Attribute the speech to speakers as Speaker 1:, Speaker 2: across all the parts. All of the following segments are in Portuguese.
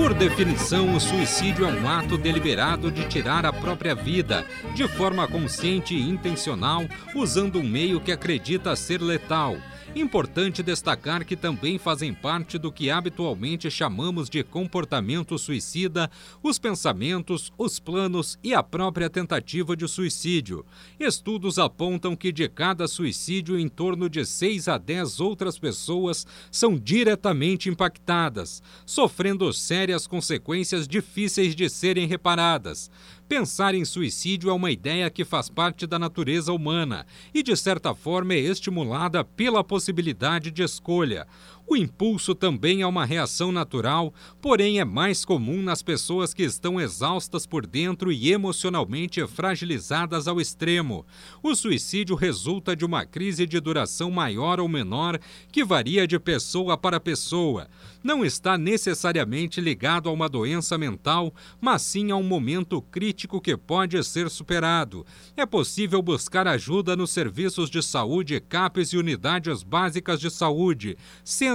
Speaker 1: Por definição, o suicídio é um ato deliberado de tirar a própria vida, de forma consciente e intencional, usando um meio que acredita ser letal. Importante destacar que também fazem parte do que habitualmente chamamos de comportamento suicida os pensamentos, os planos e a própria tentativa de suicídio. Estudos apontam que de cada suicídio, em torno de 6 a 10 outras pessoas são diretamente impactadas, sofrendo sérias consequências difíceis de serem reparadas. Pensar em suicídio é uma ideia que faz parte da natureza humana e, de certa forma, é estimulada pela possibilidade de escolha. O impulso também é uma reação natural, porém é mais comum nas pessoas que estão exaustas por dentro e emocionalmente fragilizadas ao extremo. O suicídio resulta de uma crise de duração maior ou menor que varia de pessoa para pessoa. Não está necessariamente ligado a uma doença mental, mas sim a um momento crítico que pode ser superado. É possível buscar ajuda nos serviços de saúde, CAPES e unidades básicas de saúde,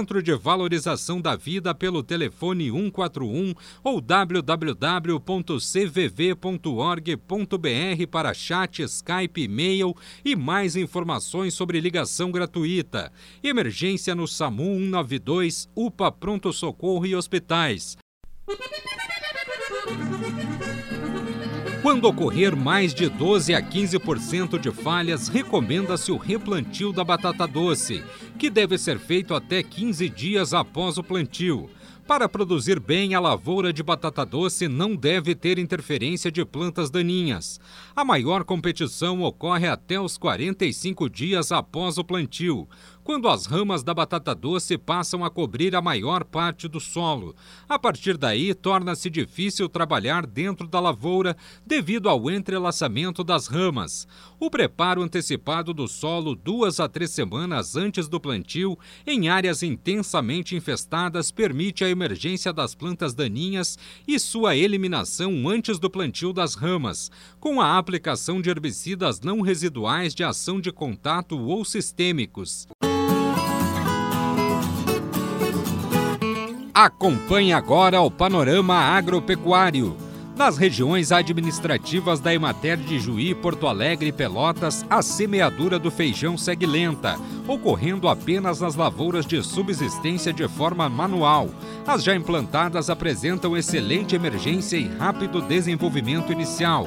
Speaker 1: Centro de Valorização da Vida pelo telefone 141 ou www.cvv.org.br para chat, Skype, e-mail e mais informações sobre ligação gratuita. Emergência no SAMU 192, UPA Pronto Socorro e Hospitais. Quando ocorrer mais de 12 a 15% de falhas, recomenda-se o replantio da batata doce, que deve ser feito até 15 dias após o plantio. Para produzir bem, a lavoura de batata doce não deve ter interferência de plantas daninhas. A maior competição ocorre até os 45 dias após o plantio quando as ramas da batata doce passam a cobrir a maior parte do solo. A partir daí, torna-se difícil trabalhar dentro da lavoura devido ao entrelaçamento das ramas. O preparo antecipado do solo duas a três semanas antes do plantio, em áreas intensamente infestadas, permite a emergência das plantas daninhas e sua eliminação antes do plantio das ramas, com a aplicação de herbicidas não residuais de ação de contato ou sistêmicos. Acompanhe agora o panorama agropecuário. Nas regiões administrativas da Emater de Juí, Porto Alegre e Pelotas, a semeadura do feijão segue lenta, ocorrendo apenas nas lavouras de subsistência de forma manual. As já implantadas apresentam excelente emergência e rápido desenvolvimento inicial.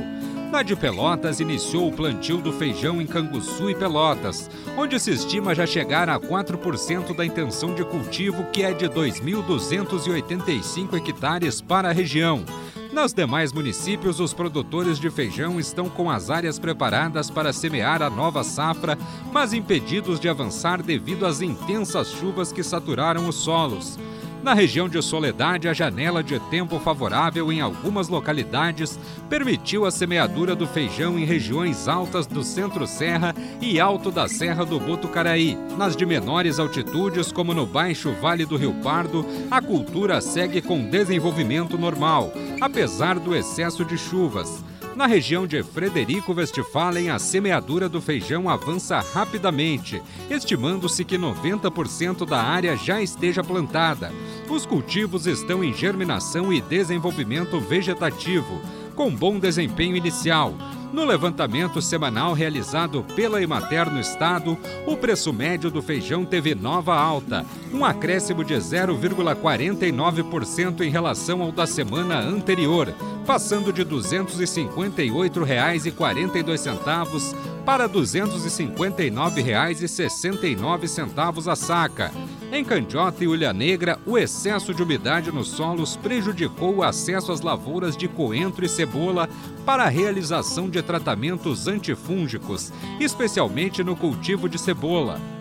Speaker 1: Na de Pelotas iniciou o plantio do feijão em Canguçu e Pelotas, onde se estima já chegar a 4% da intenção de cultivo, que é de 2.285 hectares para a região. Nos demais municípios, os produtores de feijão estão com as áreas preparadas para semear a nova safra, mas impedidos de avançar devido às intensas chuvas que saturaram os solos. Na região de Soledade, a janela de tempo favorável em algumas localidades permitiu a semeadura do feijão em regiões altas do Centro-Serra e alto da Serra do Botucaraí. Nas de menores altitudes, como no Baixo Vale do Rio Pardo, a cultura segue com desenvolvimento normal, apesar do excesso de chuvas. Na região de Frederico Westphalen, a semeadura do feijão avança rapidamente, estimando-se que 90% da área já esteja plantada. Os cultivos estão em germinação e desenvolvimento vegetativo, com bom desempenho inicial. No levantamento semanal realizado pela Emater no estado, o preço médio do feijão teve nova alta, um acréscimo de 0,49% em relação ao da semana anterior, passando de R$ 258,42 para R$ 259,69 a saca. Em Candiota e Ulha Negra, o excesso de umidade nos solos prejudicou o acesso às lavouras de coentro e cebola para a realização de tratamentos antifúngicos, especialmente no cultivo de cebola.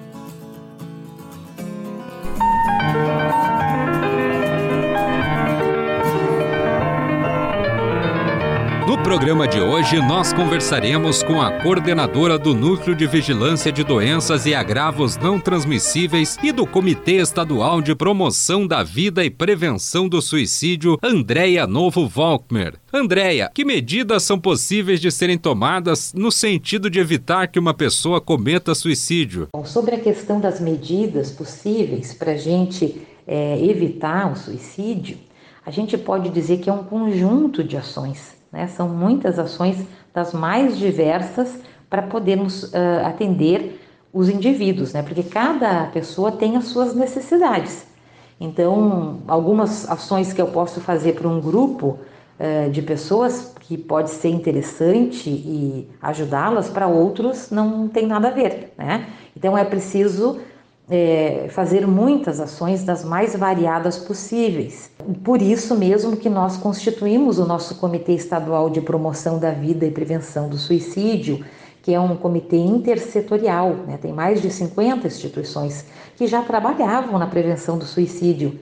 Speaker 1: Programa de hoje, nós conversaremos com a coordenadora do Núcleo de Vigilância de Doenças e Agravos Não Transmissíveis e do Comitê Estadual de Promoção da Vida e Prevenção do Suicídio, Andréia Novo Volkmer. Andréia, que medidas são possíveis de serem tomadas no sentido de evitar que uma pessoa cometa suicídio?
Speaker 2: Bom, sobre a questão das medidas possíveis para a gente é, evitar o suicídio, a gente pode dizer que é um conjunto de ações. Né? São muitas ações das mais diversas para podermos uh, atender os indivíduos, né? porque cada pessoa tem as suas necessidades. Então, algumas ações que eu posso fazer para um grupo uh, de pessoas que pode ser interessante e ajudá-las, para outros não tem nada a ver. Né? Então, é preciso é, fazer muitas ações das mais variadas possíveis. Por isso mesmo que nós constituímos o nosso Comitê Estadual de Promoção da Vida e Prevenção do Suicídio, que é um comitê intersetorial, né? tem mais de 50 instituições que já trabalhavam na prevenção do suicídio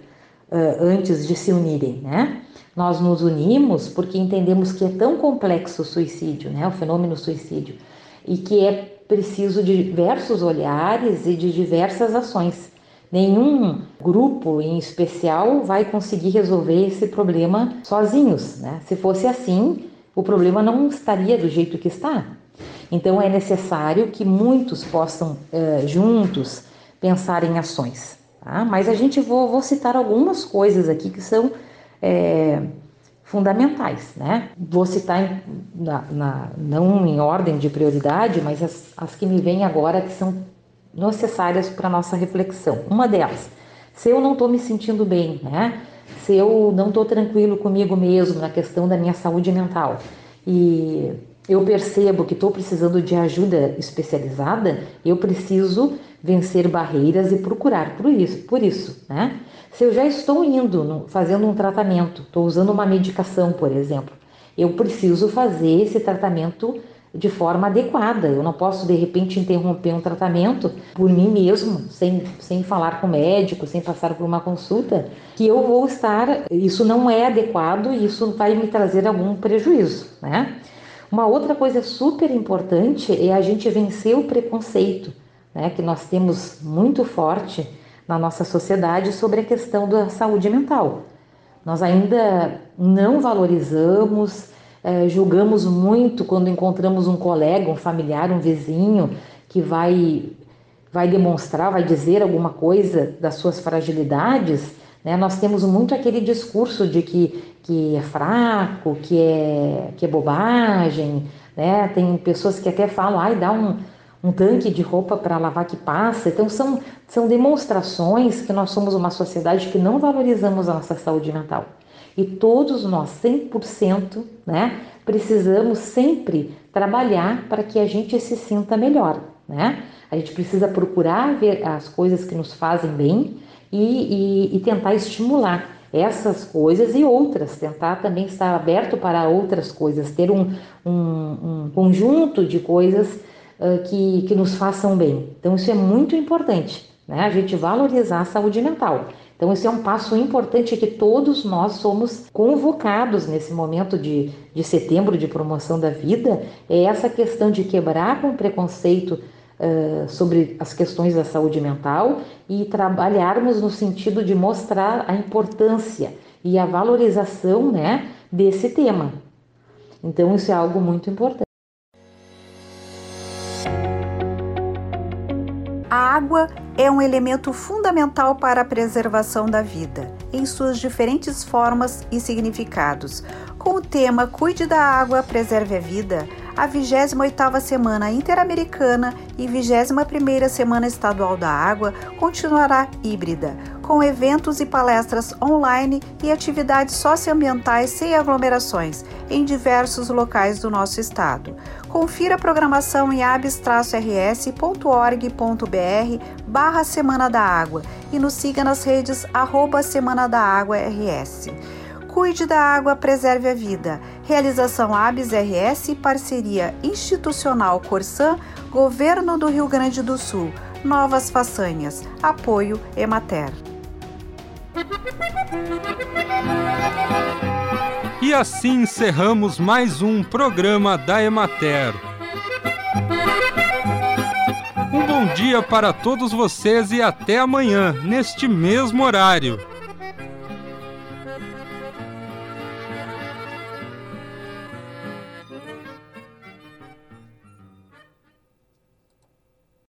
Speaker 2: uh, antes de se unirem. Né? Nós nos unimos porque entendemos que é tão complexo o suicídio, né? o fenômeno suicídio, e que é preciso de diversos olhares e de diversas ações. Nenhum grupo em especial vai conseguir resolver esse problema sozinhos. Né? Se fosse assim, o problema não estaria do jeito que está. Então é necessário que muitos possam uh, juntos pensar em ações. Tá? Mas a gente vou, vou, citar algumas coisas aqui que são é, fundamentais, né? Vou citar em, na, na, não em ordem de prioridade, mas as, as que me vêm agora que são necessárias para nossa reflexão. Uma delas, se eu não estou me sentindo bem, né? Se eu não estou tranquilo comigo mesmo na questão da minha saúde mental e eu percebo que estou precisando de ajuda especializada, eu preciso vencer barreiras e procurar por isso, por isso, né? Se eu já estou indo, no, fazendo um tratamento, estou usando uma medicação, por exemplo, eu preciso fazer esse tratamento de forma adequada. Eu não posso, de repente, interromper um tratamento por mim mesmo, sem, sem falar com o médico, sem passar por uma consulta, que eu vou estar. Isso não é adequado e isso vai me trazer algum prejuízo, né? Uma outra coisa super importante é a gente vencer o preconceito, né, que nós temos muito forte na nossa sociedade sobre a questão da saúde mental. Nós ainda não valorizamos, é, julgamos muito quando encontramos um colega, um familiar, um vizinho que vai, vai demonstrar, vai dizer alguma coisa das suas fragilidades. Né? Nós temos muito aquele discurso de que, que é fraco, que é, que é bobagem. Né? Tem pessoas que até falam, ai, dá um um tanque de roupa para lavar que passa. Então, são, são demonstrações que nós somos uma sociedade que não valorizamos a nossa saúde mental. E todos nós, 100%, né, precisamos sempre trabalhar para que a gente se sinta melhor. Né? A gente precisa procurar ver as coisas que nos fazem bem e, e, e tentar estimular essas coisas e outras, tentar também estar aberto para outras coisas, ter um, um, um conjunto de coisas que, que nos façam bem. Então, isso é muito importante, né? A gente valorizar a saúde mental. Então, esse é um passo importante que todos nós somos convocados nesse momento de, de setembro de promoção da vida, é essa questão de quebrar com o preconceito uh, sobre as questões da saúde mental e trabalharmos no sentido de mostrar a importância e a valorização né, desse tema. Então, isso é algo muito importante.
Speaker 3: A água é um elemento fundamental para a preservação da vida, em suas diferentes formas e significados. Com o tema Cuide da Água, Preserve a Vida, a 28ª Semana Interamericana e 21ª Semana Estadual da Água continuará híbrida, com eventos e palestras online e atividades socioambientais sem aglomerações em diversos locais do nosso estado. Confira a programação em abs-rs.org.br barra Semana da Água e nos siga nas redes arroba Semana da Água RS. Cuide da água, preserve a vida. Realização ABS RS, parceria institucional Corsã, Governo do Rio Grande do Sul. Novas façanhas. Apoio Emater.
Speaker 1: E assim encerramos mais um programa da Emater. Um bom dia para todos vocês e até amanhã, neste mesmo horário.